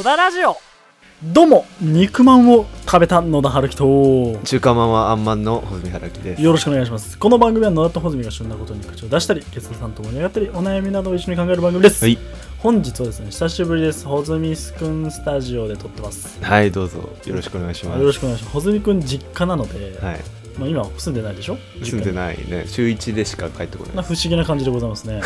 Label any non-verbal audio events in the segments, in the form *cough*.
野田ラジオ。どうも肉まんを食べた野田春樹と。中華まんはあんまんの穂積原樹です。よろしくお願いします。この番組は野田と穂積が旬なことに口を出したりゲストさんと盛り上がったりお悩みなどを一緒に考える番組です、はい。本日はですね久しぶりです。穂積くんスタジオで撮ってます。はいどうぞ。よろしくお願いします。よろしくお願いします。穂積くん実家なので、はいまあ、今住んでないでしょ？住んでないね。週1でしか帰ってこない。な不思議な感じでございますね、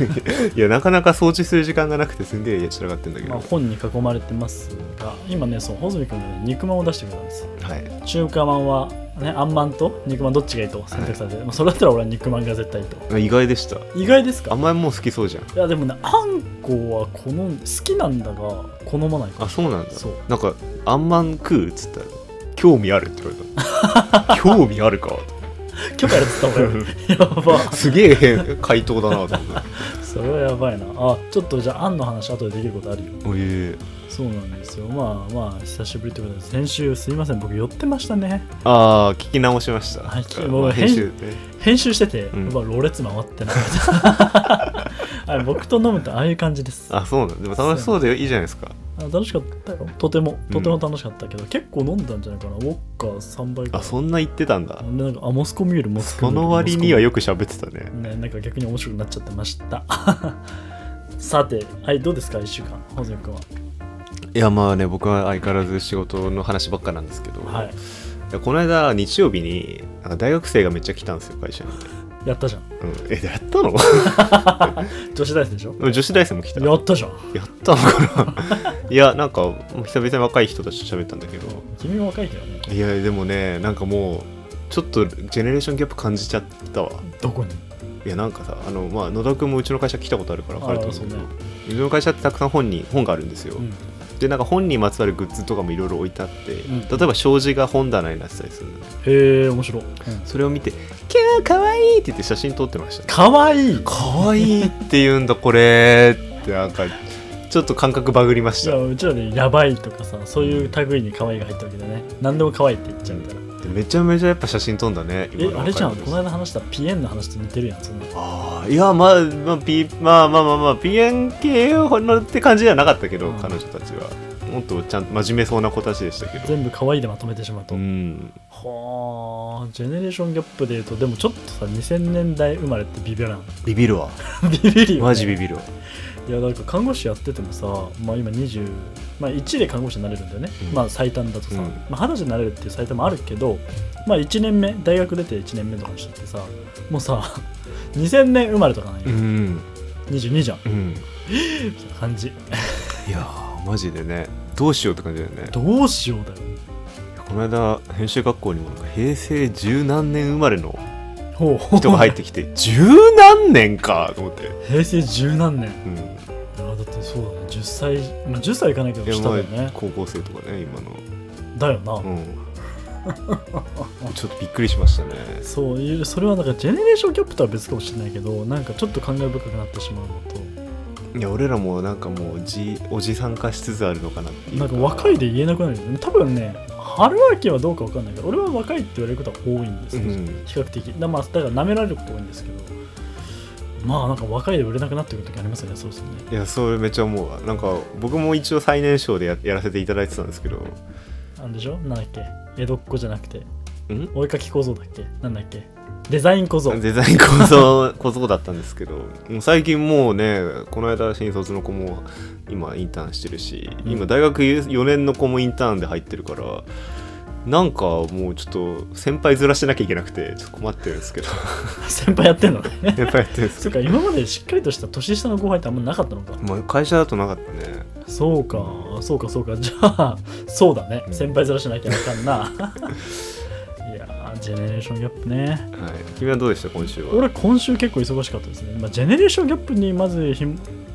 *laughs* いやなかなか掃除する時間がなくてすんげえやちらがってんだけど、まあ、本に囲まれてますが今ねそう穂積くんがね肉まんを出してくれたんです。はい。中華まんはねあんまんと肉まんどっちがいいと選択されて、まあ、それだったら俺は肉まんが絶対いいと。意外でした。意外ですか？あんまりもう好きそうじゃん。いやでもねあんこは好ん好きなんだが好まないかあそうなんだ。そう。なんかあんまん食うっつったら興味あるって言われた。興味あるか？*laughs* 許可やるっつった方がいい *laughs* やば。すげえ回答だなと思って。*laughs* それはやばいな。あちょっとじゃああんの話後でできることあるよ。おえそうなんですよ。まあまあ久しぶりということで。先週すいません。僕寄ってましたね。ああ聞き直しました、も編集。ね編集してて、うん。まあ、ろれつ回ってないはい僕と飲むとああいう感じです。ああそうなんでも楽しそうでいいじゃないですか楽しかったよ。とてもとても楽しかったけど、結構飲んだんじゃないかな。ウォッカ3杯あそんな言ってたんだ。でなんかあモスコミュールモスコミ。ュールその割にはモよく喋ってたね。ねなんか逆に面白くなっちゃってました。*laughs* さてはいどうですか？1週間。ホズミ君は。いやまあね僕は相変わらず仕事の話ばっかなんですけど、はい。この間日曜日になんか大学生がめっちゃ来たんですよ会社に、やったじゃん。うん、えやったの？*laughs* 女子大生でしょ？女子大生も来た。やったじゃん。やったの？かな *laughs* いやなんか久々に若い人たちと喋ったんだけど。君も若いけどね。いやでもねなんかもうちょっとジェネレーションギャップ感じちゃったわ。どこに？いやなんかさあの、まあ、野田君もうちの会社来たことあるから分かると思うけどあうちの会社ってたくさん本に本があるんですよ、うん。でなんか本にまつわるグッズとかもいろいろ置いてあって、ん。例えば障子が本棚になってたりするの。へえ面白い、それを見て「キャーかわいい!」って言って写真撮ってましたかわいい。かわいいって言うんだこれ。ってなんかちょっと感覚バグりました。うちらでやばいとかさそういう類に可愛いが入ったわけだね何でも可愛いって言っちゃうから、でめちゃめちゃやっぱ写真撮んだねえあれじゃん。このの間話したピエンの話と似てるやんそんなああいやまあまあピまあまあまあまあ PNK のって感じではなかったけど、うん。彼女たちはもっとちゃんと真面目そうな子たちでしたけど。全部可愛いでまとめてしまうと、うん。はあジェネレーションギャップでいうとでもちょっとさ2000年代生まれってビビらん。ビビるわ。*laughs* ビビるよ、ね、マジビビるわ。いやだから看護師やっててもさ、まあ、今20、まあ、1で看護師になれるんだよね、うん。まあ最短だとさ、うん。まあ、二十歳になれるっていう最短もあるけど、まあ、1年目大学出て1年目とかにしててさもうさ *laughs* 2000年生まれとかなんよ、うん。22じゃん。うん。感じ。いやーマジでねどうしようって感じだよね。どうしようだよ。この間編集学校にも平成十何年生まれの人が入ってきて *laughs* 十何年かと思って、平成十何年。うん、いやだってそうだね10歳、まあ、10歳いかないけど下だよね。高校生とかね今の。だよな、うん。*laughs* ちょっとびっくりしましたね。そういうそれはなんかジェネレーションギャップとは別かもしれないけどなんかちょっと感慨深くなってしまうのといや俺らもなんかもうじおじさん化しつつあるのかなっていうなんか若いで言えなくなるよね。多分ね春秋はどうか分かんないけど俺は若いって言われることは多いんですよ、うん。比較的。だ,、まあ、だから舐められること多いんですけど。まあなんか若いで売れなくなってくる時ありますよねそうですね。いやそれめっちゃ思うわ。なんか僕も一応最年少でややらせていただいてたんですけど。なんでしょ？なんだっけ？江戸っ子じゃなくて。ん？お絵かき小僧だっけ？なんだっけ？デザイン小僧。デザイン構造構造だったんですけどもう最近もうねこの間新卒の子も今インターンしてるし、うん。今大学4年の子もインターンで入ってるからなんかもうちょっと先輩ずらしてなきゃいけなくてちょっと困ってるんですけど。*laughs* 先輩やってんの？ね先輩やってるんですそけうか今までしっかりとした年下の後輩ってあんまなかったのか。ど、まあ、会社だとなかったね。そうかそうかそうか。じゃあそうだね。うん。先輩ずらしなきゃあかんなジェネレーションギャップね。はい。君はどうでした今週は？俺今週結構忙しかったですね、まあ、ジェネレーションギャップにまず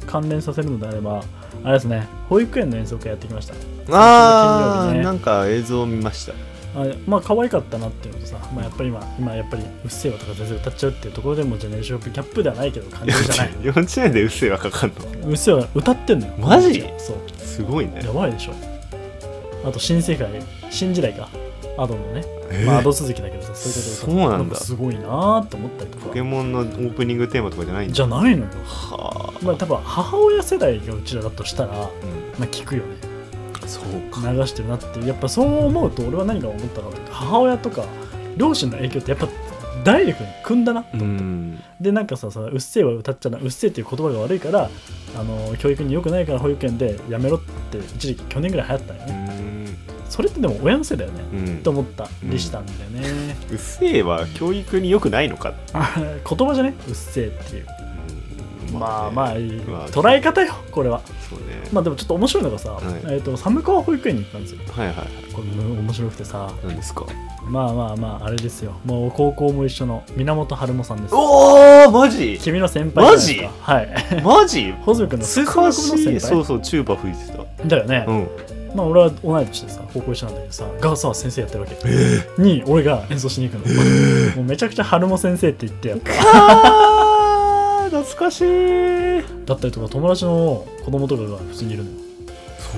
関連させるのであればあれですね。保育園の遠足会やってきました。あー、金曜日ね。なんか映像を見ました。あまあ可愛かったなっていうのとさ、まあ、やっぱり今今やっぱり「うっせぇわ」とか全然歌っちゃうっていうところでもジェネレーションギャップではないけど感じるじゃない。*laughs* 幼稚園でうっせぇわかかんの？うっせぇわ歌ってんのよ。マジ？そう。すごいね。やばいでしょ。あと新世界新時代か。アドのね、えー。まあアド続きだけどさそういうことそうなんだ。かすごいなーって思ったりとか。ポケモンのオープニングテーマとかじゃないんだじゃないのよ。はあ、まあ多分母親世代がうちらだとしたら、まうん。あ、聞くよね。そうか。流してるなって。やっぱそう思うと俺は何が思ったかというと母親とか両親の影響ってやっぱダイレクトに組んだなとう思って、ん。でなんかささうっせぇは歌っちゃなうっせぇっていう言葉が悪いからあの教育に良くないから保育園でやめろって一時期去年ぐらい流行ったんようね、んそれってでも親のせいだよね、うん。と思ったりしたんだよね、うっせぇは教育に良くないのか。*laughs* 言葉じゃね？うっせぇっていう。まあまあいい。まあ捉え方よこれは。そうね。まあでもちょっと面白いのがさ、はい。えー、と寒川保育園に行ったんですよ。はいはいはい。これ面白くてさ。何ですか？まあまあまああれですよ。もう高校も一緒の源春馬さんです。おおマジ？君の先輩じゃないですか。はい。マジ？ホズミ君の先輩。そうそうチューバ吹いてた。だよね、うんまあ俺は同い年でさ高校一緒なんだけどさがさ先生やってるわけ、に俺が演奏しに行くの、もうめちゃくちゃ春馬先生って言ってやった懐かしい。だったりとか友達の子供とかが普通にいるのよ。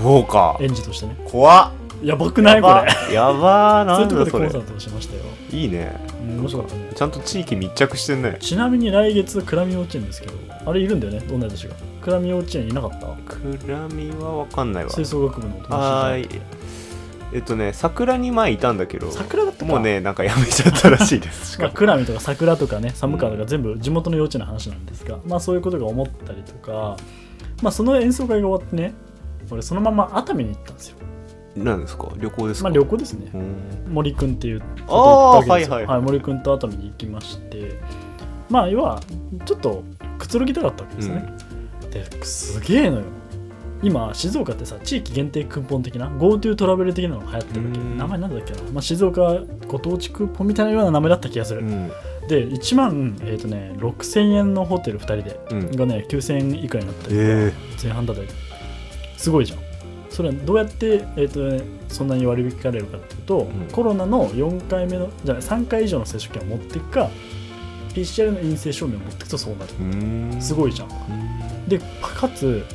そうか。園児としてね。怖っ。やばくない？こやれば。やばー。そういうとこなんだそれろでコンサートをしましたよ、いいね。うん、面白かったね。ちゃんと地域密着してんね。ちなみに来月クラミ幼稚園ですけどあれいるんだよね同い年がクラミ幼稚園いなかった？クラミは分かんないわ。吹奏楽部の友達はーい。えっとね桜に前いたんだけど桜だったか。もうねなんかやめちゃったらしいです。し *laughs* まあ、かもクラミとか桜とかね寒川とか全部地元の幼稚園の話なんですが、まあそういうことが思ったりとかまあその演奏会が終わってね俺そのまま熱海に行ったんですよ。何ですか？旅行ですか？まあ旅行ですね。うん。森くんっていうあーことを言ったわけですよ。はいはい森くんと熱海に行きまして。まあ要はちょっとくつろぎたかったわけですね、ですげえのよ。今静岡ってさ地域限定クーポン的な GoTo トラベル的なのが流行ってるわけ。うん。名前なんだっけな、まあ、静岡ご当地クーポンみたいなような名前だった気がする、うん。で1万、えーとね、6000円のホテル2人で、うん。がね9000円以下になったりえ。前半だったりすごいじゃん。それはどうやって、えーとね、そんなに割り引かれるかっていうと、ん。コロナの4回目のじゃない3回以上の接種券を持っていくか PCR の陰性証明を持っていくとそうなる。うん。すごいじゃんでかつ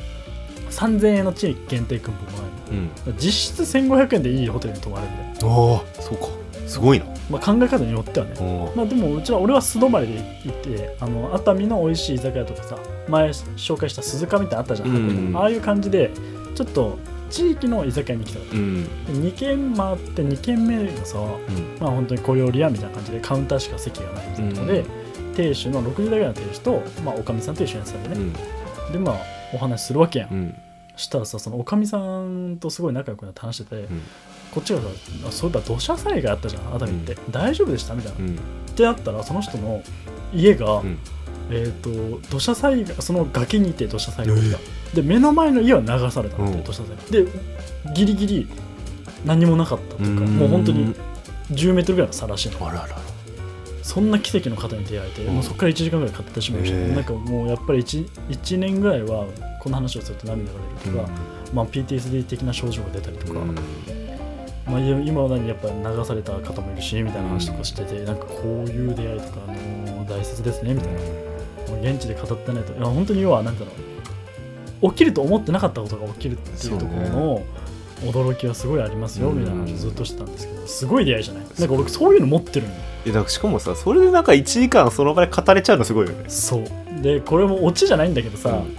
3000円の地域限定クーポンもらうんえる実質1500円でいいホテルに泊まれるみたいな、ああそうか。すごいな。まあ、考え方によってはね。まあでもうちは俺は素泊まりで行ってあの熱海の美味しい居酒屋とかさ前紹介した鈴鹿みたいなのあったじゃん、うんああいう感じでちょっと地域の居酒屋に来たうん。た2軒回って2軒目がさうん。まあ本当に小料理屋みたいな感じでカウンターしか席がないみたいなので、亭主の60代ぐらいの亭主と、まあ、おかみさんと一緒にやってたんでね、うんでまあお話しするわけやん、うん。したらさそのおかみさんとすごい仲良くなって話してて、うん。こっちがさあそういえば土砂災害あったじゃん熱海って、大丈夫でした？みたいな、うん。ってなったらその人の家が、うん。えー、と土砂災害その崖にいて土砂災害が、で目の前の家は流されたって、うん。土砂災害。でギリギリ何もなかったというかもう本当に10メートルぐらいの差らしいの。あらららそんな奇跡の方に出会えて、うん。もうそこから1時間ぐらい買ってしまいました、なんかもうやっぱり 1, 1年ぐらいはこの話をすると涙が出るとか、まあ、PTSD 的な症状が出たりとか、うん。まあ、今は何やっぱ流された方もいるしみたいな話とかしてて、なんかこういう出会いとかあの大切ですねみたいな、もう現地で語ってないと。いや本当に要はなんだろう起きると思ってなかったことが起きるっていうところの驚きはすごいありますようん。みたいな話をずっとしてたんですけどすごい出会いじゃない？なんか俺そういうの持ってるんよえだしかもさそれでなんか1時間その場で語れちゃうのすごいよね。そう。でこれもオチじゃないんだけどさ、うん。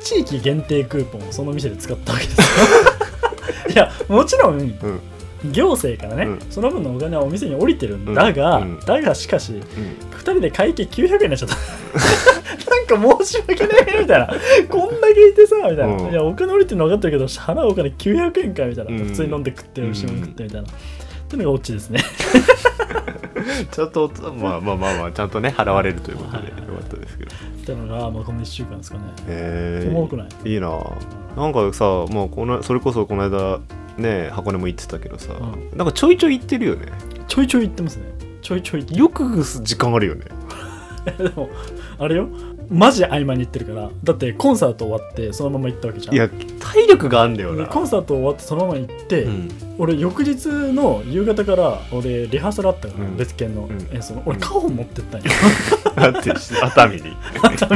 地域限定クーポンをその店で使ったわけです。よ *laughs* いやもちろんうん。行政からね、うん。その分のお金はお店に降りてるんだが、だがしかしうん。2人で会計900円になっちゃった。*laughs* なんか申し訳ねえみたいな。こんだけいてさみたいな、うん。いやお金降りてるの分かってるけど払うお金900円かみたいな、うん。普通に飲んで食ってうん。牛も食って。みたいな、っていうのがオチですね。*laughs* ちゃんとまあまあまあまあちゃんとね払われるということではいよかったですけど。ってのが、まあ、この1週間ですかね。へおもろくない？えいいな。なんかさもうこのそれこそこの間ね箱根も行ってたけどさ、うなんかちょいちょい行ってるよね。ちょいちょい言ってますねちょいちょい。よく時間あるよね。*laughs* でもあれよ。マジ合間に行ってるから。だってコンサート終わってそのまま行ったわけじゃん。いや体力があんだよな。でコンサート終わってそのまま行って、うん。俺翌日の夕方から俺リハーサルあったから、うん。別件のうん。演奏の、俺カホン持ってったんよ。*laughs* だって *laughs* 熱海に。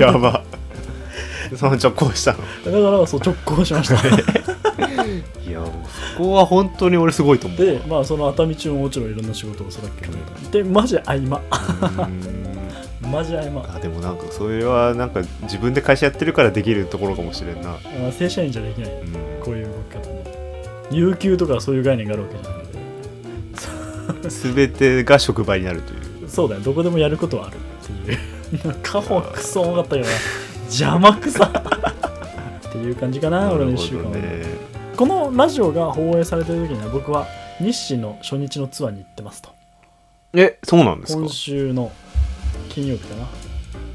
やば。その直行したの。だからそう直行しましたそこは本当に俺すごいと思う。でまあその熱海中ももちろんいろんな仕事をするわけど、でマジ合間。マジ合間。*laughs* あでもなんかそれはなんか自分で会社やってるからできるところかもしれんな、あ正社員じゃできない。うん、こういう動き方。ね有給とかそういう概念があるわけじゃない。ので全てが職場になるという。そうだよ。どこでもやることはある。っていう。カホクソ重かったけどな。邪魔くさ。*laughs* っていう感じかな俺の1週間は、ねこのラジオが放映されてる時には僕は日誌の初日のツアーに行ってますと。えそうなんですか？今週の金曜日かな。な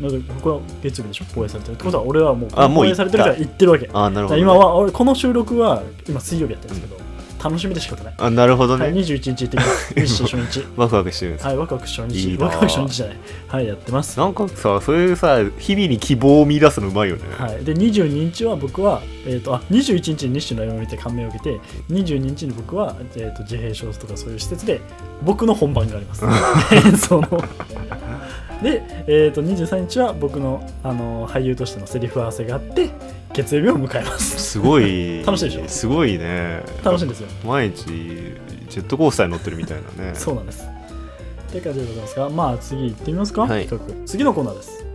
のでここは月曜日でしょ？放映されてるってことは俺はもう放映されてるから行ってるわけ。あなるほど、ね、ら今は俺この収録は今水曜日やってるんですけど、楽しみで仕方ない、あなるほどね、はい、21日行ってきます。*laughs* 日誌初日。ワクワクしてるんですはいワクワク初日ワクワク初日じゃない。はいやってます。なんかさそういうさ日々に希望を見出すのうまいよね、はい、で22日は僕は、えー、とあ21日に日誌の絵を見て感銘を受けて22日に僕は、えー、と自閉症とかそういう施設で僕の本番があります。*laughs* 演奏の。で、えー、と23日は僕の、あの俳優としてのセリフ合わせがあって月曜日を迎えます。すごい。*laughs* 楽しいでしょ？すごいね。楽しいんですよ。毎日ジェットコースターに乗ってるみたいなね。そうなんです。って感じでございますがまあ次行ってみますか、はい。次のコーナーです。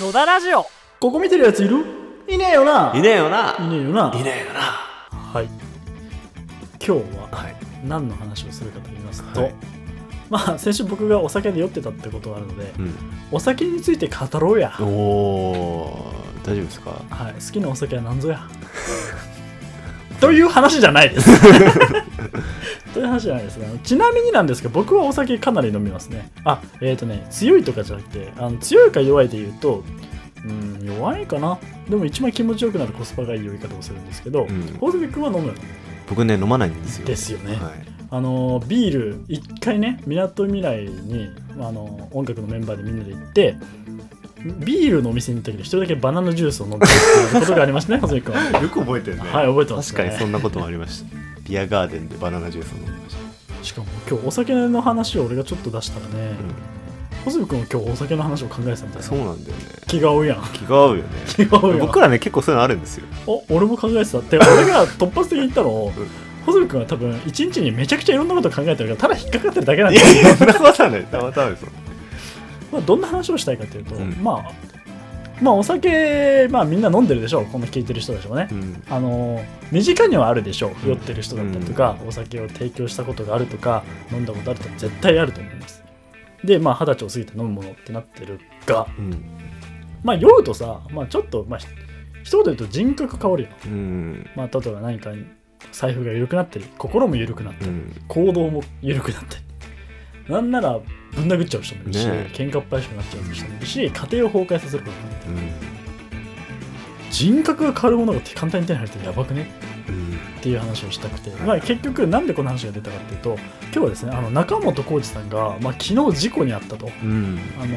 野田ラジオ。ここ見てるやついる？いねえよな。いねえよな。いねえよな。いねえよな。はい。今日ははい。何の話をするかと言いますと、はいまあ先週僕がお酒で酔ってたってことがあるのでうん。お酒について語ろうや、おお大丈夫ですか？はい、好きなお酒は何ぞや。*laughs* という話じゃないです。*laughs* という話じゃないです。がちなみになんですが僕はお酒かなり飲みますね。あえっ、ー、とね強いとかじゃなくてあの強いか弱いで言うとうん弱いかな。でも一番気持ちよくなるコスパがいい酔い方をするんですけどうん。宝石君は飲む僕ね飲まないんですよ。ですよね。はいあのビール一回ねみなとみらいにあの音楽のメンバーでみんなで行ってビールのお店に行ったけど一人だけバナナジュースを飲んでるっていうことがありましたね *laughs* 細井君は。よく覚えてるね。はい覚えてますね。確かにそんなこともありました。ビアガーデンでバナナジュースを飲みました。しかも今日お酒の話を俺がちょっと出したらね、細井君も今日お酒の話を考えてたみたいな。そうなんだよね。気が合うやん。気が合うよね。気が合うやん僕らね結構そういうのあるんですよ。お俺も考えてた。って俺が突発的に言ったのをうん細井君は多分一日にめちゃくちゃいろんなこと考えてるからただ引っかかってるだけなんいだよ。やいやそんなことはないたまたまですよ。まあ、どんな話をしたいかというと、うん。まあまあお酒、まあ、みんな飲んでるでしょうこの聞いてる人たちもね、うん。あの身近にはあるでしょううん。酔ってる人だったりとか、お酒を提供したことがあるとか飲んだことあるとか絶対あると思います。でまあ二十歳を過ぎて飲むものってなってるがうん。まあ酔うとさ、まあ、ちょっとまあひ一言で言うと人格変わるよ、うん。まあ、例えば何かに財布が緩くなってる。心も緩くなってる、うん。行動も緩くなってる。なんならぶん殴っちゃう人もいるし、ねえ。喧嘩っ早くなっちゃう人もいるし家庭を崩壊させることもある。うん。人格が変わるものが簡単に手に入るってやばくね？うん。っていう話をしたくて、まあ、結局なんでこの話が出たかっていうと今日はですねあの中本浩二さんが、まあ、昨日事故に遭ったと。うん。あの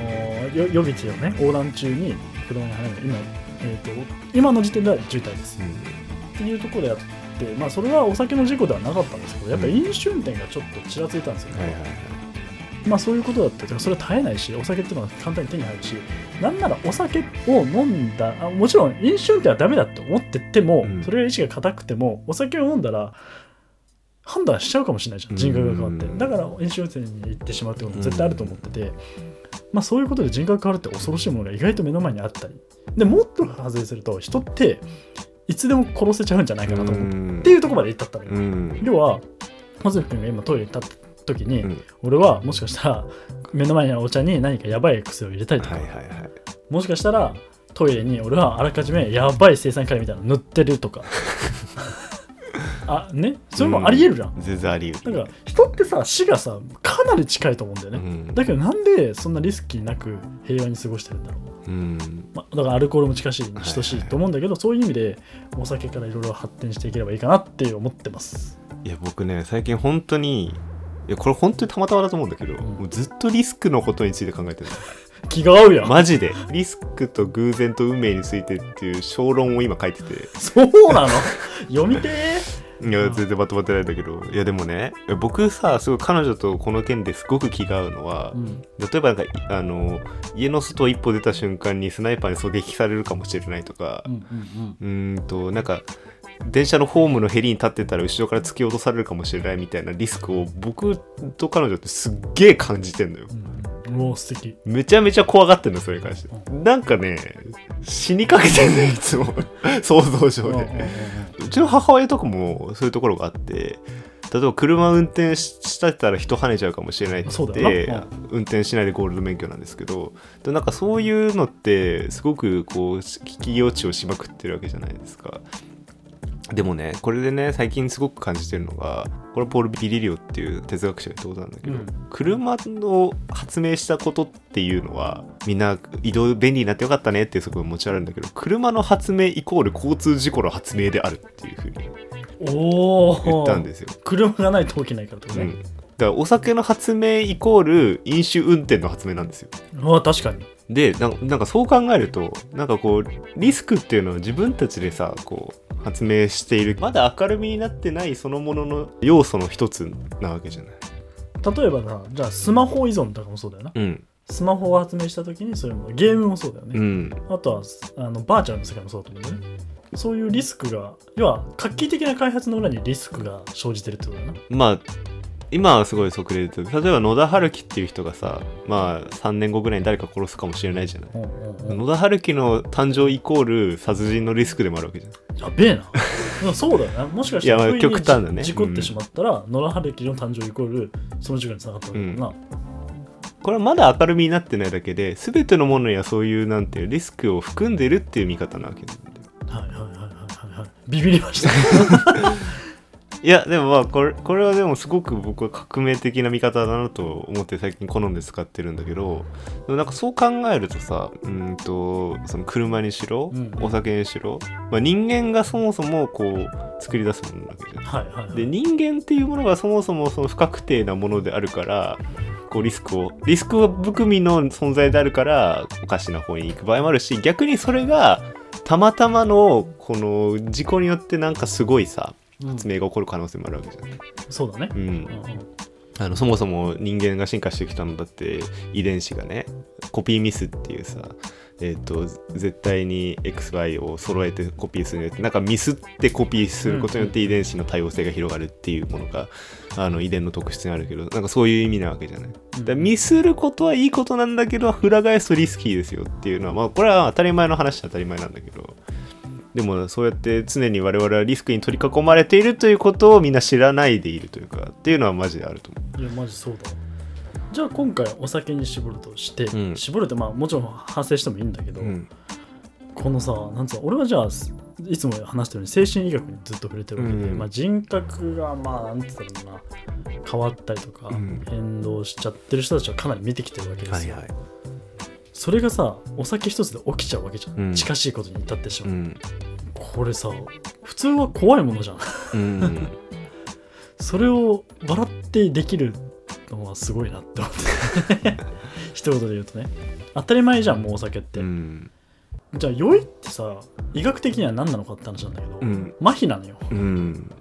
よ夜道をね横断中に車にはね今、えー、と今の時点では渋滞です。っていうところでまあ、それはお酒の事故ではなかったんですけどやっぱり飲酒運転がちょっとちらついたんですよね、はいはいはい。まあそういうことだった。それは絶えないしお酒っていうのは簡単に手に入るしなんならお酒を飲んだあもちろん飲酒運転はダメだと思ってても、うん。それが意志が固くてもお酒を飲んだら判断しちゃうかもしれないじゃん人格が変わって。うんだから飲酒運転に行ってしまうってことは絶対あると思ってて、まあそういうことで人格変わるって恐ろしいものが意外と目の前にあったり。でもっと外れすると人っていつでも殺せちゃうんじゃないかなと思う、うん。っていうところまで行ったったのよ、うん。要は松く君が今トイレに立った時に、うん。俺はもしかしたら目の前にあるお茶に何かやばい薬を入れたりとか、はいはいはい。もしかしたらトイレに俺はあらかじめやばい生産カリみたいなの塗ってるとか。*laughs* あね？それもありえるじゃん、全然あり得る。だから人ってさ死がさかなり近いと思うんだよね、うん。だけどなんでそんなリスキーなく平和に過ごしてるんだろう、うん。まあ、だからアルコールも近しいに等しいと思うんだけど、そういう意味でお酒からいろいろ発展していければいいかなって思ってます。いや僕ね最近本当にいやこれ本当にたまたまだと思うんだけど、ん。もうずっとリスクのことについて考えてる。気が合うやん、マジで。リスクと偶然と運命についてっていう小論を今書いてて。*laughs* そうなの？読みてーいや全然まとまってないんだけど。いやでもね僕さすごい彼女とこの件ですごく気が合うのは、うん。例えばなんかいあの家の外を一歩出た瞬間にスナイパーに狙撃されるかもしれないとかうんとなんか電車のホームのヘリに立ってたら後ろから突き落とされるかもしれないみたいなリスクを僕と彼女ってすっげえ感じてんのよ。うん、うお素敵。めちゃめちゃ怖がってんのそれに関して。なんかね死にかけてんのよいつも想像上うんうんうんでうちの母親とかもそういうところがあって例えば車運転ししてたら人跳ねちゃうかもしれないって言ってよな。運転しないでゴールド免許なんですけどでなんかそういうのってすごくこう聞き落ちをしまくってるわけじゃないですかでもねこれでね最近すごく感じてるのがこれポール・ビリリオっていう哲学者が言ったことなんだけど、うん。車を発明したことっていうのはみんな移動便利になってよかったねっていうそこ持ちあるんだけど車の発明イコール交通事故の発明であるっていうふうにおお言ったんですよ。車がないと起きないからってことね、うん、だからお酒の発明イコール飲酒運転の発明なんですよ。ああ確かに。でなんなんかそう考えるとなんかこうリスクっていうのは自分たちでさこう発明している。まだ明るみになってないそのものの要素の一つなわけじゃない。例えばさじゃあスマホ依存とかもそうだよな。うん。スマホを発明した時にそういうものゲームもそうだよね、うん。あとはあのバーチャルの世界もそうだと思うんだよね。そういうリスクが要は画期的な開発の裏にリスクが生じてるってことだよな。まあ今はすごい速例で例えば野田春樹っていう人がさまあ3年後ぐらいに誰か殺すかもしれないじゃない。うんうんうん。野田春樹の誕生イコール殺人のリスクでもあるわけじゃん。やべえな。うんそうだよな。もしかしたら極端だね。事故ってしまったら、野良春樹の誕生イコールその事故につながったわけだな、これはまだ明るみになってないだけで全てのものにはそういうなんていうリスクを含んでるっていう見方なわけなんだよ。はいはいはいはいはいはい。ビビりました *laughs* いやでもまあこれこれはでもすごく僕は革命的な見方だなと思って最近好んで使ってるんだけどでもなんかそう考えるとさうんとその車にしろ、うん。お酒にしろ、まあ、人間がそもそもこう作り出すものなわけじゃん。はいはいはい。で人間っていうものがそもそもその不確定なものであるからこうリスクをリスク含みの存在であるからおかしな方に行く場合もあるし逆にそれがたまたまのこの事故によってなんかすごいさうん発明が起こる可能性もあるわけじゃない、そうだね、うん。うんうん。あのそもそも人間が進化してきたのだって遺伝子がねコピーミスっていうさえっ、と絶対に XY を揃えてコピーするんじゃなくてなんかミスってコピーすることによって遺伝子の多様性が広がるっていうものがあの遺伝の特質にあるけどなんかそういう意味なわけじゃない。だからミスることはいいことなんだけど裏返すとリスキーですよっていうのはまあこれは当たり前の話は当たり前なんだけどでもそうやって常に我々はリスクに取り囲まれているということをみんな知らないでいるというかっていうのはマジであると思う。いやマジそうだ。わじゃあ今回お酒に絞るとして、うん絞るってまあもちろん反省してもいいんだけど、うん。このさなんつうの俺はじゃあいつも話してるように精神医学にずっと触れてるわけで、うん。まあ、人格がまあなんつったらいいのかな変わったりとか、うん。変動しちゃってる人たちはかなり見てきてるわけですよ、はいはい。それがさお酒一つで起きちゃうわけじゃん、うん近しいことに至ってしまう、うん。これさ普通は怖いものじゃんうん。それを笑ってできるのはすごいなって思って一言で言うとね当たり前じゃんもうお酒って、うん。じゃあ酔いってさ医学的には何なのかって話なんだけど、うん。麻痺なのようん。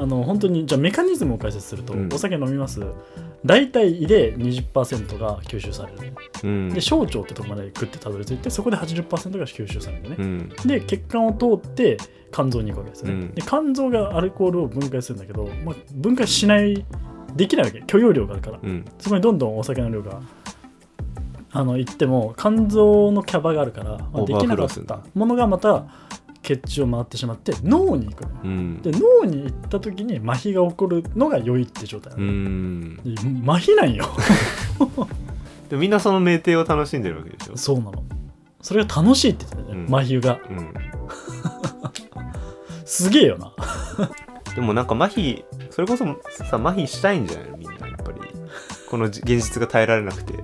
あの本当にじゃあメカニズムを解説すると、うん。お酒飲みます。大体胃で20%が吸収される。うん。で小腸ってとこまでグッてたどり着いてそこで80%が吸収されるね、うん。で血管を通って肝臓に行くわけですよね、うん。で肝臓がアルコールを分解するんだけど、まあ、分解しないできないわけ。許容量があるから、うん。そこにどんどんお酒の量があのいっても肝臓のキャバがあるから、まあできなかったものがまた血中を回ってしまって脳に行くうん。で脳に行った時に麻痺が起こるのが酔いって状態なうの、ん。で麻痺なんよ *laughs* でみんなその酩酊を楽しんでるわけでしょ。そうなのそれが楽しいって言ってたね、うん麻痺がうん。*laughs* すげえよな *laughs* でもなんか麻痺、それこそさ、麻痺したいんじゃない？のみんな、やっぱり。この現実が耐えられなくて。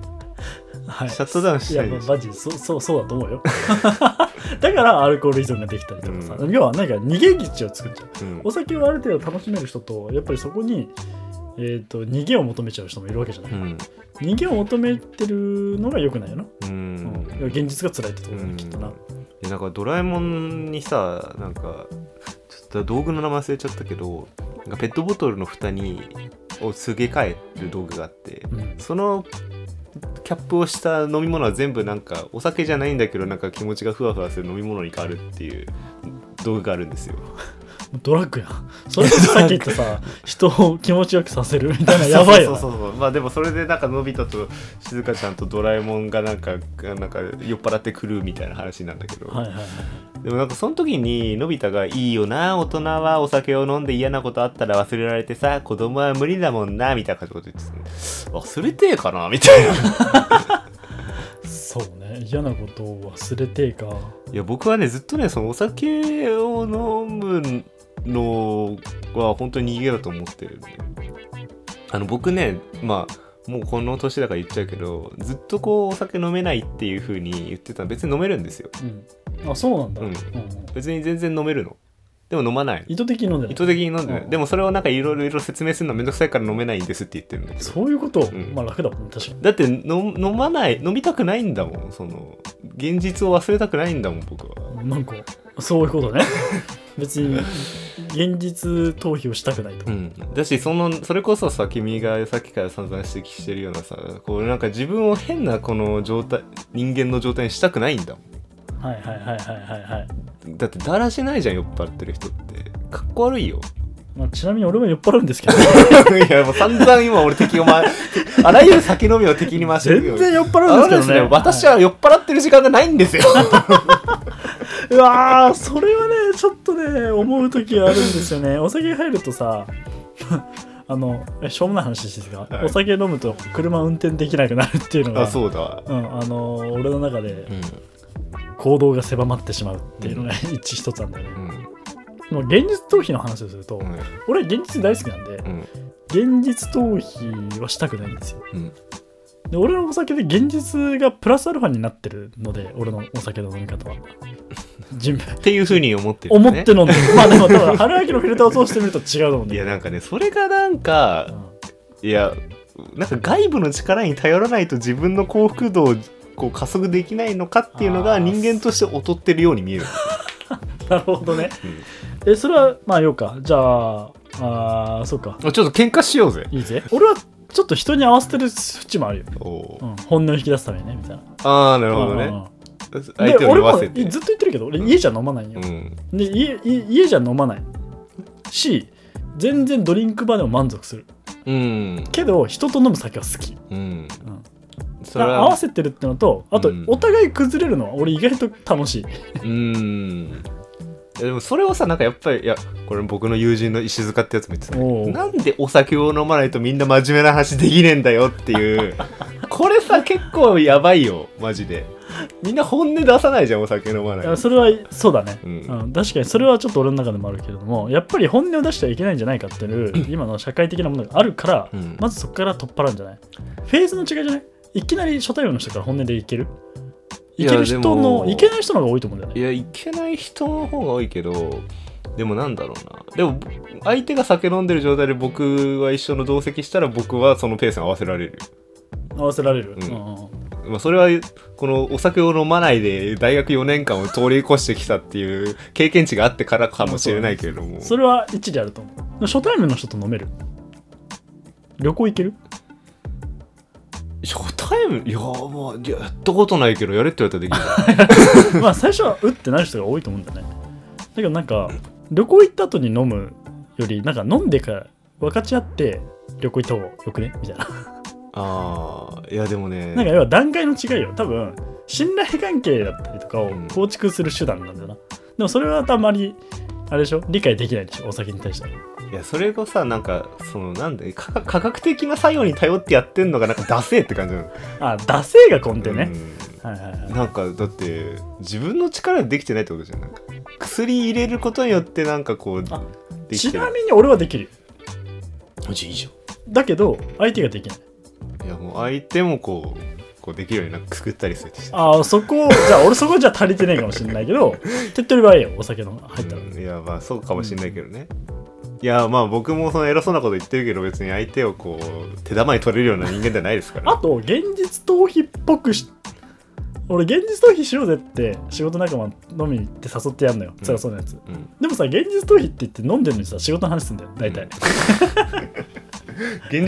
はい。シャットダウンしいやたいでしょ。まマジそうそうそうだと思うよ。*laughs* だからアルコール依存ができたりとかさ、う要はなんか逃げ道を作っちゃう。うん。お酒をある程度楽しめる人とやっぱりそこに、えー、と逃げを求めちゃう人もいるわけじゃない、うん。逃げを求めてるのが良くないよな、ううん。ん。現実が辛いってところだねきっとな、なんかドラえもんにさなんかちょっと道具の名前忘れちゃったけどペットボトルの蓋にをすげ替える道具があってうん。そのキャップをした飲み物は全部なんかお酒じゃないんだけどなんか気持ちがふわふわする飲み物に変わるっていう道具があるんですよ。ドラッグやん。*laughs* それこそさっき言ったさ人を気持ちよくさせるみたいなやばいよなそうそう。そうまあでもそれでなんかのび太と静香ちゃんとドラえもんがなんかなんか酔っ払ってくるみたいな話なんだけど、はいはいはい。でもなんかその時にのび太が「いいよな大人はお酒を飲んで嫌なことあったら忘れられてさ子供は無理だもんな」みたいなこと言ってた忘れてえかなみたいな。*laughs* そうね。嫌なことを忘れてか。いや僕はねずっとねそのお酒を飲むのは本当に逃げだと思ってるあの僕ねまあもうこの年だから言っちゃうけどずっとこうお酒飲めないっていう風に言ってたの別に飲めるんですよ。うん。あそうなんだ、うん。うん別に全然飲めるの。でも飲まない意図的に飲んでない。意図的に飲んでない、うん。でもそれをなんかいろいろ説明するのめんどくさいから飲めないんですって言ってるんだけどそういうこと、ん。まあ楽だもん確かに。だって飲飲まない飲みたくないんだもんその現実を忘れたくないんだもん僕は。なんかそういうことね別に現実逃避をしたくないと、うん、だしそのそれこそさ君がさっきから散々指摘してるようなさこうなんか自分を変なこの状態人間の状態にしたくないんだもん。はいはいはいはいはいはい、だってだらしないじゃん酔っ払ってる人って。かっこ悪いよ。まあ、ちなみに俺も酔っ払うんですけど *laughs* いやもう散々今俺敵を、ま、あらゆる酒飲みを敵に回してる全然酔っ払うんですけどね。ね私は酔っ払ってる時間がないんですよ。*laughs* うわーそれはねちょっとね思う時あるんですよね。*laughs* お酒入るとさ *laughs* あのえしょうもない話ですが、はい。お酒飲むと車運転できなくなるっていうのがあそうだ。うん、あの俺の中でうん。行動が狭まってしまうっていうのが一一つなんだよね、うん。でも現実逃避の話をすると、うん。俺現実大好きなんで、うん。現実逃避はしたくないんですよ。うんで俺のお酒で現実がプラスアルファになってるので俺のお酒の飲み方は。人っていうふうに思ってる、ね、思って飲んでる。まあでも多分春秋のフィルターを通してみると違うと思うんいやなんかねそれがなんかいやなんか外部の力に頼らないと自分の幸福度をこう加速できないのかっていうのが人間として劣ってるように見える、*laughs* なるほどね。うん。えそれはまあようか。じゃああーそうか。ちょっと喧嘩しようぜ。いいぜ。俺はちょっと人に合わせてる節もあるよ、う。ん、本音を引き出すためにねみたいな。ああなるほどね。うん相手ずっと言ってるけど俺家じゃ飲まないよ、うん。で家家家じゃ飲まない。し全然ドリンクバーでも満足する。うん。けど人と飲む酒は好き、うん。合わせてるってのとあと、うん。お互い崩れるのは俺意外と楽しいでもそれをさなんかやっぱりいやこれ僕の友人の石塚ってやつも言ってたなんでお酒を飲まないとみんな真面目な話できねえんだよっていう。*laughs* これさ結構やばいよマジで。みんな本音出さないじゃんお酒飲まない。それはそうだね、ううんん確かにそれはちょっと俺の中でもあるけれどもやっぱり本音を出してはいけないんじゃないかっていう今の社会的なものがあるから、うん。まずそこから取っ払うんじゃない？フェーズの違いじゃない？いきなり初対面の人から本音でいける？いける人のいけない人の方が多いと思うんだよね。いやいけない人の方が多いけどでもなんだろうな。でも相手が酒飲んでる状態で僕は一緒の同席したら僕はそのペースに合わせられる。合わせられる、うん。まあ、それはこのお酒を飲まないで大学4年間を通り越してきたっていう経験値があってからかもしれないけれども。それは一理あると思う。初対面の人と飲める。旅行行ける？初対面いやまあいややったことないけどやれって言われたらできる。*laughs* まあ最初はうってなる人が多いと思うんだよね。だけどなんか旅行行った後に飲むよりなんか飲んでから分かち合って旅行行った方がよくね？みたいな。ああいやでもね。なんか要は段階の違いよ。多分信頼関係だったりとかをうん。構築する手段なんだよな、でもそれはあまりあれでしょ？理解できないでしょ？お酒に対してはいやそれがさなんかそのなんで科科学的な作用に頼ってやってんのがなんかダセーって感じなの。あ惰性が根底ね、うん。はいはいはい。なんかだって自分の力でできてないってことじゃん。なんか薬入れることによってなんかこうちなみに俺はできる。よじゃあいいじだけど相手ができない。ゃんいやもう相手もこうこうできるようになんか作ったりするああそこじゃあ俺そこじゃ足りてないかもしれないけど手っ取り早いよお酒の入ったら、うんいやまあそうかもしれないけどね、いやまあ僕もその偉そうなこと言ってるけど別に相手をこう手玉に取れるような人間ではないですから。あと現実逃避っぽくし俺現実逃避しようぜって仕事仲間飲みに行って誘ってやんのよ。うん。辛そうなやつ、うん。でもさ現実逃避って言って飲んでるのにさ仕事の話すんだよ大体、うん。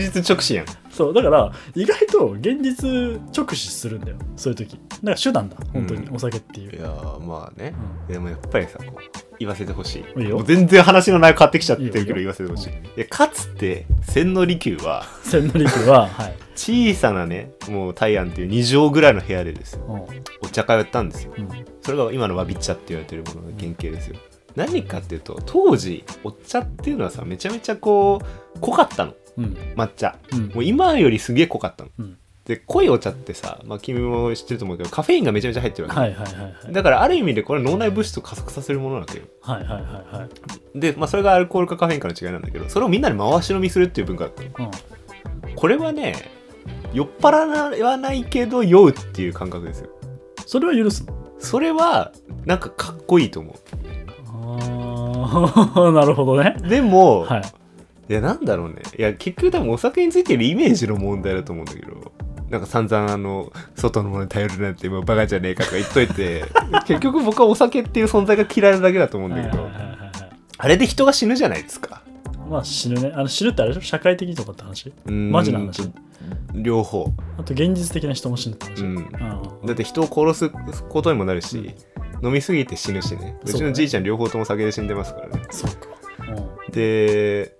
現実直視やん。そうだから意外と現実直視するんだよそういう時。だから手段だ本当にうん。お酒っていう、いやまあね。うん。でもやっぱりさこう言わせてほしい。いいよ。もう全然話の内容変わってきちゃってるけど言わせてほしい。いやかつて千利休は *laughs* 千利休ははい、小さなねもう大安っていう2畳ぐらいの部屋でですよ。うお茶会をやったんですよ。んうん、それが今のわび茶って言われてるものの原型ですよ。何かっていうと当時お茶っていうのはさめちゃめちゃこう濃かったの。うん。抹茶。うん。もう今よりすげえ濃かったの。うんで濃いお茶ってさ、まあ、君も知ってると思うけどカフェインがめちゃめちゃ入ってるわけ、はいはいはいはい。だからある意味でこれは脳内物質を加速させるものなわけよ。はいはいはいはい。で、まあ、それがアルコールかカフェインかの違いなんだけどそれをみんなで回し飲みするっていう文化だったの。うん。これはね酔っ払わないけど酔うっていう感覚ですよ。それは許すの？それはなんかかっこいいと思ああ *laughs* なるほどね。うでも、はい。いやなんだろうね。いや結局多分お酒についてるイメージの問題だと思うんだけどなんか散々あの外のものに頼るなんてもうバカじゃねえかとか言っといて *laughs* 結局僕はお酒っていう存在が嫌いなだけだと思うんだけど、はいはいはいはいはい。あれで人が死ぬじゃないですか。まあ死ぬね。あの死ぬってあれでしょ？社会的にとかって話？マジな話？両方、あと現実的な人も死ぬって話、うん、あだって人を殺すことにもなるし、飲みすぎて死ぬしね。うちのじいちゃん両方とも酒で死んでますからね。あそうか、で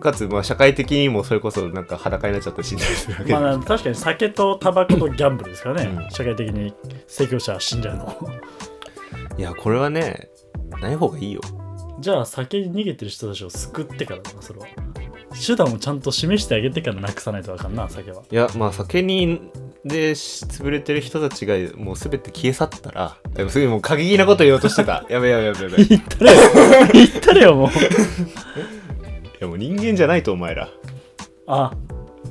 かつまあ社会的にもそれこそなんか裸になっちゃって死んだりするわけで、まあ確かに酒とタバコとギャンブルですからね、うん。社会的に提供者は死んじゃうの。いやこれはねない方がいいよ。じゃあ酒に逃げてる人たちを救ってからだなそれは手段をちゃんと示してあげてからなくさないとあかんな酒は。いやまあ酒にでし潰れてる人たちがもう全て消え去ったらでもすぐもう過激なこと言おうとしてた。*laughs* やべやべやべやべ。い言ったれよ。言ったれよもう *laughs* やもう人間じゃないとお前ら。あ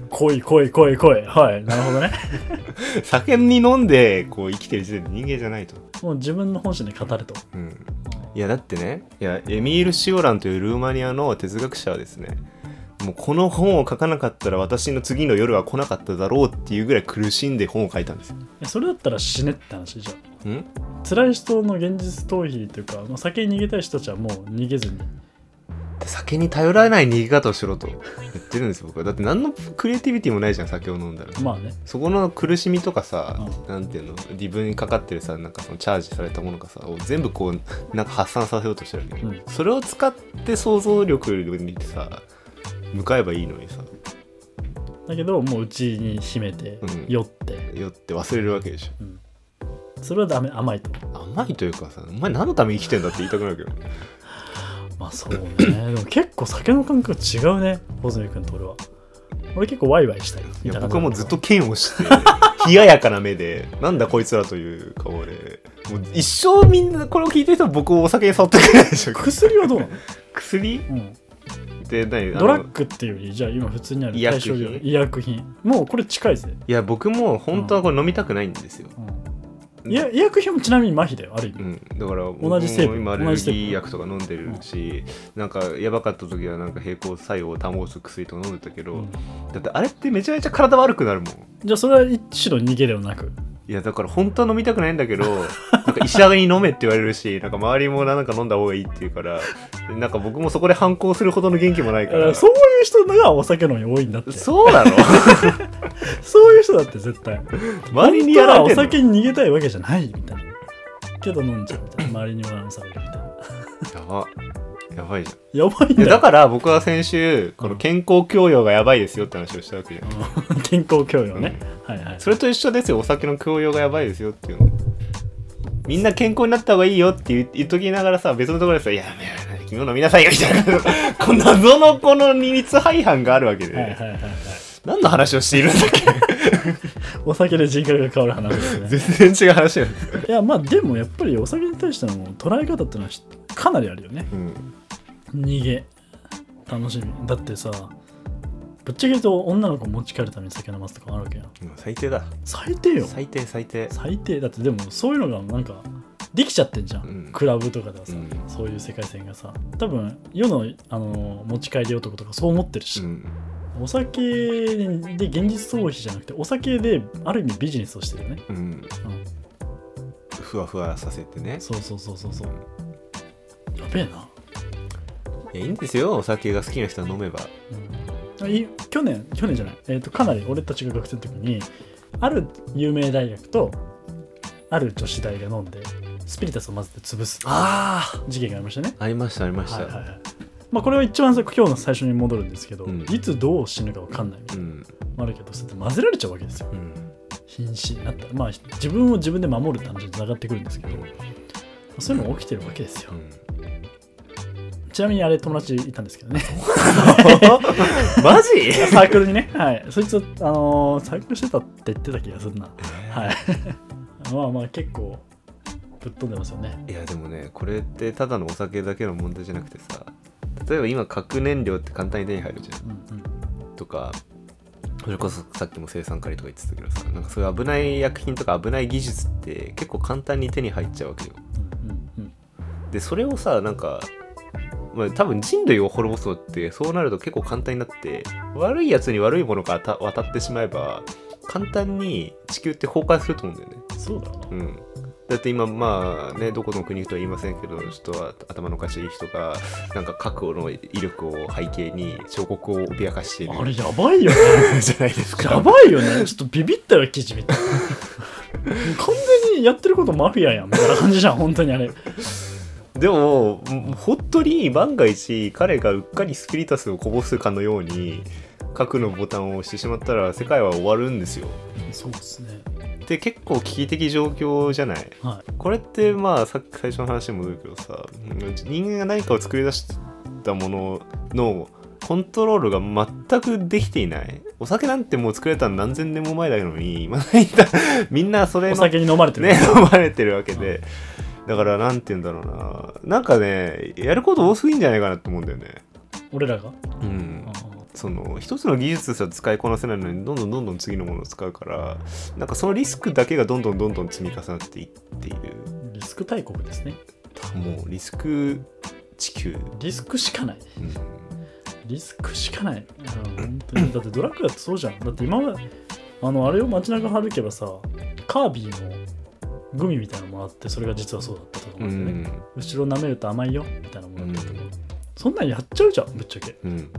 来い来い来い来いはいなるほどね。*laughs* 酒に飲んでこう生きてる時点で人間じゃないと。もう自分の本心で語れと。うん。いやだってねいやエミール・シオランというルーマニアの哲学者はですねもうこの本を書かなかったら私の次の夜は来なかっただろうっていうぐらい苦しんで本を書いたんですよ。えそれだったら死ねって話じゃん。ん？辛い人の現実逃避というか、まあ、酒に逃げたい人たちはもう逃げずに酒に頼らない逃げ方をしろと。言ってるんですよ僕は。だって何のクリエイティビティもないじゃん酒を飲んだら。まあね。そこの苦しみとかさ、うなんていうの自分にかかってるさなんかそのチャージされたものがさを全部こうなんか発散させようとしてるわけ、うん。それを使って想像力にさ向かえばいいのにさ。だけどもう内に秘めてうん。酔って、酔って忘れるわけでしょ。それはダメ甘いと。甘いというかさお前何のために生きてんだって言いたくなるけどまあそうね。でも結構酒の感覚違うね。穂積君と俺は。俺結構ワイワイしたい。いや僕はもうずっと剣をして *laughs* 冷ややかな目でなんだこいつらという顔で。もう一生みんなこれを聞いてる人は僕をお酒に触ってくれないでしょ。薬はどうなの、*laughs* 薬？うん、って何ドラッグっていうよりじゃあ今普通にある医薬品。医薬品。もうこれ近いぜ、いや僕も本当はこれ飲みたくないんですよ、うん、いや医薬品もちなみに麻痺だよある意味、うん、だから同じ成分今アレル薬とか飲んでるし、なんかやばかった時はなんか並行作用を保つ薬とか飲んでたけど、うん。だってあれってめちゃめちゃ体悪くなるもん。じゃあそれは一種の逃げではなくいやだから本当は飲みたくないんだけど *laughs* なんか医者に飲めって言われるしなんか周りもなんか飲んだ方がいいって言うからなんか僕もそこで反抗するほどの元気もないから。だからそういう人がお酒飲み多いんだって。そうなの？*laughs* そういう人だって絶対。周りにやらお酒に逃げたいわけじゃないみたいな。けど飲んじゃうみたいな。周りに笑わされるみたいな。やばやばいじゃん。やばいんだだから僕は先週この健康教養がやばいですよって話をしたわけじゃん。うん。*laughs* 健康教養ね、はいはいそれと一緒ですよお酒の教養がやばいですよっていうの。みんな健康になった方がいいよって言言っときながらさ別のところでさ「いやめやめ君も飲みなさいよ」みたいなこの謎のこの二律背反があるわけで、はいはいはいはい。何の話をしているんだっけ。お酒で人格が変わる話ですね全然違う話なんですよ、いやまあでもやっぱりお酒に対しての捉え方っていうのはかなりあるよね。うん、逃げ楽しみ。だってさぶっちゃけ言うと女の子持ち帰るために酒飲ますとかあるわけやん。最低だ。最低よ。最低最低。最低。だってでもそういうのがなんかできちゃってんじゃん、うん。クラブとかではさ、うん。そういう世界線がさ。多分世のあの持ち帰り男とかそう思ってるし、うん。お酒で現実逃避じゃなくてお酒である意味ビジネスをしてるよね、うん。うん、ふわふわさせてね。そうそうそうそうそう。やべえな、いやいいんですよ。お酒が好きな人は飲めば。うん、い去年去年じゃない、えー、とかなり俺たちが学生の時にある有名大学とある女子大が飲んでスピリタスを混ぜて潰すあ事件がありましたね。あありましたありました、はいはいはい。まあこれは一番今日の最初に戻るんですけど、うん。いつどう死ぬか分かんないみたいな。うん。あるけどそうやって混ぜられちゃうわけですよ。うん。瀕死になったら。まあ自分を自分で守るって話につながってくるんですけどそういうのが起きてるわけですよちなみにあれ友達いたんですけどね。*laughs* マジ？サークルにね。はい。そいつあのーサークルしてたって言ってた気がするな。はい。*laughs* まあまあ結構ぶっ飛んでますよね。いやでもねこれってただのお酒だけの問題じゃなくてさ例えば今核燃料って簡単に手に入るじゃん。うんうん。とかそれこそさっきも生産カリとか言ってたけどさなんかそういう危ない薬品とか危ない技術って結構簡単に手に入っちゃうわけよ。うんうん。でそれをさなんかまあ、多分人類を滅ぼそうってそうなると結構簡単になって悪いやつに悪いものが渡ってしまえば簡単に地球って崩壊すると思うんだよね。うんそうだよな、うん、だって今まあねどこの国とは言いませんけどちょっと頭のおかしい人がなんか核の威力を背景に彫刻を脅かしている。あれやばいよね。*laughs* じゃないですか。やばいよね。ちょっとビビったよ記事見て。完全にやってることマフィアやん。みたいな感じじゃん本当にあれでも本当に万が一彼がうっかりスピリタスをこぼすかのように核のボタンを押してしまったら世界は終わるんですよ。そうですね。で結構危機的状況じゃない？はい。これってまあさっき最初の話に戻るけどさ人間が何かを作り出したもののコントロールが全くできていない。お酒なんてもう作られたの何千年も前だのに今みんなそれのお酒に飲まれてる、ね飲まれてるわけでだからなんて言うんだろうな。なんかねやること多すぎんじゃないかなと思うんだよね。俺らが？うん。あその一つの技術さ使いこなせないのにどんどんどんどん次のものを使うからなんかそのリスクだけがどんどんどんどん積み重なっていっている。ーリスク大国ですね。もうリスク地球、リスクしかない。うん。リスクしかない。うん本当に。だってドラッグだってそうじゃん。だって今まであのあれを街中歩けばさカービィのグミみたいなのもらってそれが実はそうだったと思うんですよね、ん。後ろ舐めると甘いよみたいなものだったとか、う。ん。そんなんやっちゃうじゃんぶっちゃけ。うん。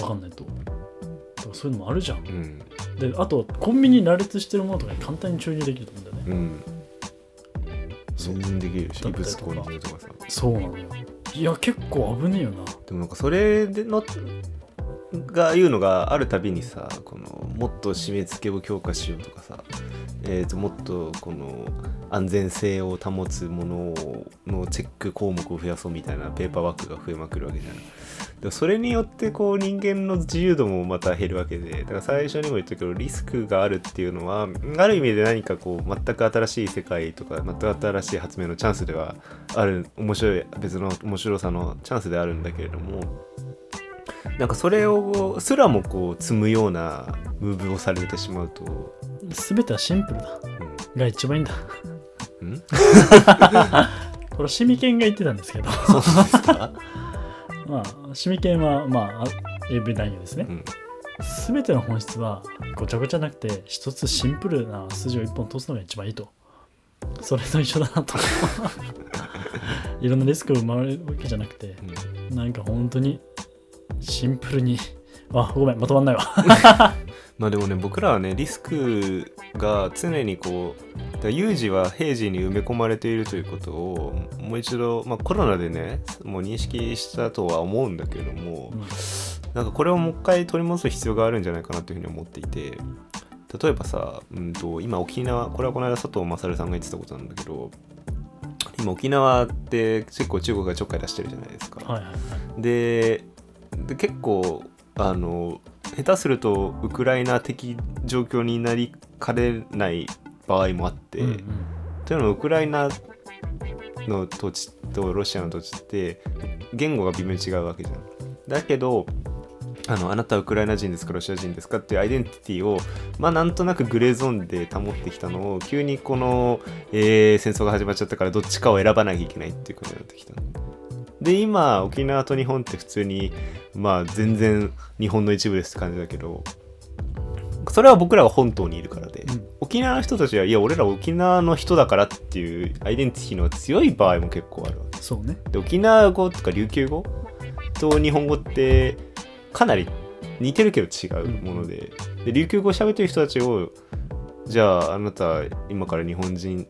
わかんないと。そういうのもあるじゃん。うん。であとコンビニに羅列してるものとかに簡単に注入できると思うんだよね、うん。そう。できるし異だったりとか物混入とかさ。そうなのよ。いや結構危ねえよな。でもなんかそれでのが言うのがあるたびにさこのもっと締め付けを強化しようとかさ、えー、ともっとこの安全性を保つもののチェック項目を増やそうみたいなペーパーワークが増えまくるわけじゃん。でそれによってこう人間の自由度もまた減るわけでだから最初にも言ったけどリスクがあるっていうのはある意味で何かこう全く新しい世界とか全く新しい発明のチャンスではある面白い別の面白さのチャンスであるんだけれどもなんかそれをすらもこう積むようなムーブをされてしまうと、全てはシンプルだ。が一番いいんだ。うん、ん *laughs* これシミケンが言ってたんですけど。そうですか、*laughs* まあシミケンはまあ AV 男優ですね。うん。全ての本質はごちゃごちゃなくて一つシンプルな筋を一本通すのが一番いいと。それと一緒だなと。*laughs* いろんなリスクを生まれるわけじゃなくてなんか本当にシンプルに。あごめんまとまんないわ。*laughs* まあでもね僕らはねリスクが常にこう有事は平時に埋め込まれているということをもう一度、まあ、コロナでねもう認識したとは思うんだけれども、うん。なんかこれをもう一回取り戻す必要があるんじゃないかなというふうに思っていて例えばさ、うん、と今沖縄これはこの間佐藤勝さんが言ってたことなんだけど今沖縄って結構中国がちょっかい出してるじゃないですか。はいはいはい。でで結構あの下手するとウクライナ的状況になりかねない場合もあって、うんうんというのもウクライナの土地とロシアの土地って言語が微妙に違うわけじゃん。だけどあのあなたはウクライナ人ですかロシア人ですかっていうアイデンティティをまあなんとなくグレーゾーンで保ってきたのを急にこの、えー戦争が始まっちゃったからどっちかを選ばなきゃいけないっていうことになってきたの。で今沖縄と日本って普通にまあ全然日本の一部ですって感じだけどそれは僕らが本島にいるからで、うん。沖縄の人たちはいや俺ら沖縄の人だからっていうアイデンティティの強い場合も結構あるわけ。そうね。で沖縄語とか琉球語と日本語ってかなり似てるけど違うもので,、で琉球語を喋ってる人たちをじゃああなた今から日本人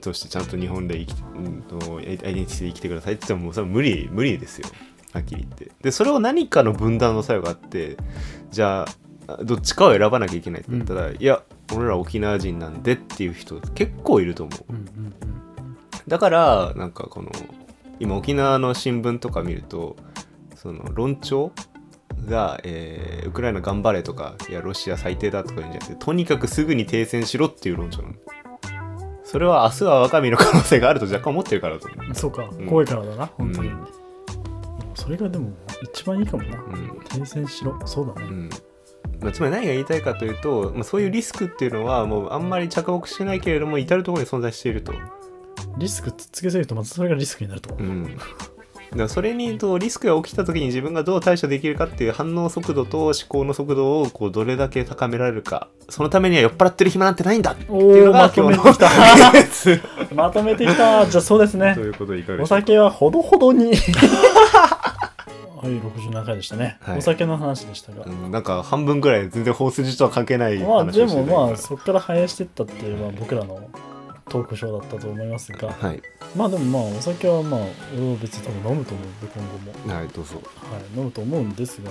としてちゃんと日本で生きて、うん、とアイデンティティで生きてくださいって言ってももうそれは無理無理ですよ。はっきり言って。でそれを何かの分断の作用があってじゃあどっちかを選ばなきゃいけないって言ったら、いや俺ら沖縄人なんでっていう人結構いると思う。うんうん。だからなんかこの今沖縄の新聞とか見るとその論調が、えーウクライナ頑張れとかいやロシア最低だとか言うんじゃなくてとにかくすぐに停戦しろっていう論調なのそれは明日は若見の可能性があると若干思ってるからだと思う。うんそうかん。怖いからだな本当に、うん。それがでも一番いいかもな、うん停戦しろ。そうだね、うん。まあ、つまり何が言いたいかというと、まあ、そういうリスクっていうのはもうあんまり着目してないけれども至る所に存在していると、リスクつっつけすぎるとまたそれがリスクになると、うん、だからそれにとリスクが起きた時に自分がどう対処できるかっていう反応速度と思考の速度をこうどれだけ高められるかそのためには酔っ払ってる暇なんてないんだ。っておいうのおまとが今日のめてきた。まとめてきた。じゃあそうですね。いうことでいかがおでしょう酒はほどほどに。はい67回でしたね、はい。お酒の話でしたが、うん、なんか半分ぐらい全然本筋とは関係ないまあ話でをしてた今もまあそこから生やしていったっていうのは僕らのトークショーだったと思いますがはい、まあでもまあお酒はまあ俺は別に多分飲むと思うんで今後も。はい、どうぞ。はい飲むと思うんですが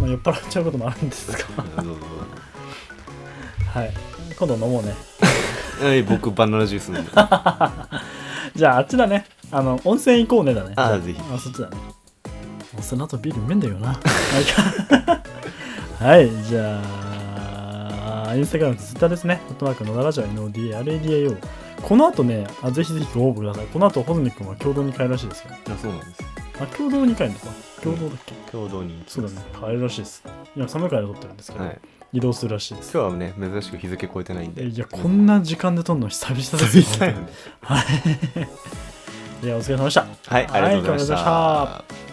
まあ酔っ払っちゃうこともあるんですが。*laughs* どうぞ。はい。今度飲もうね。*laughs* はい僕バナナジュース飲んで *laughs* じゃああっちだね。あの温泉行こうねだね。あーぜひ。あそっちだね。温泉の後ビールうめんだよな。はいじゃあインスタグラムとツイッターですね。ホットマークのラジオ NODRADIO。この後ねあ、ぜひぜひご応募ください。この後、ホズミ君は共同に帰るらしいですよ。あそうなんですあ、共同に帰るのか共同だっけ、共同にそうだね。帰るらしいです。今、寒いから撮ってるんですけど、はい移動するらしいです。今日はね珍しく日付超えてないんでいや、こんな時間で撮るの久々ですよ。ねはい。*laughs* いや、お疲れ様でした。はいありがとうございましはい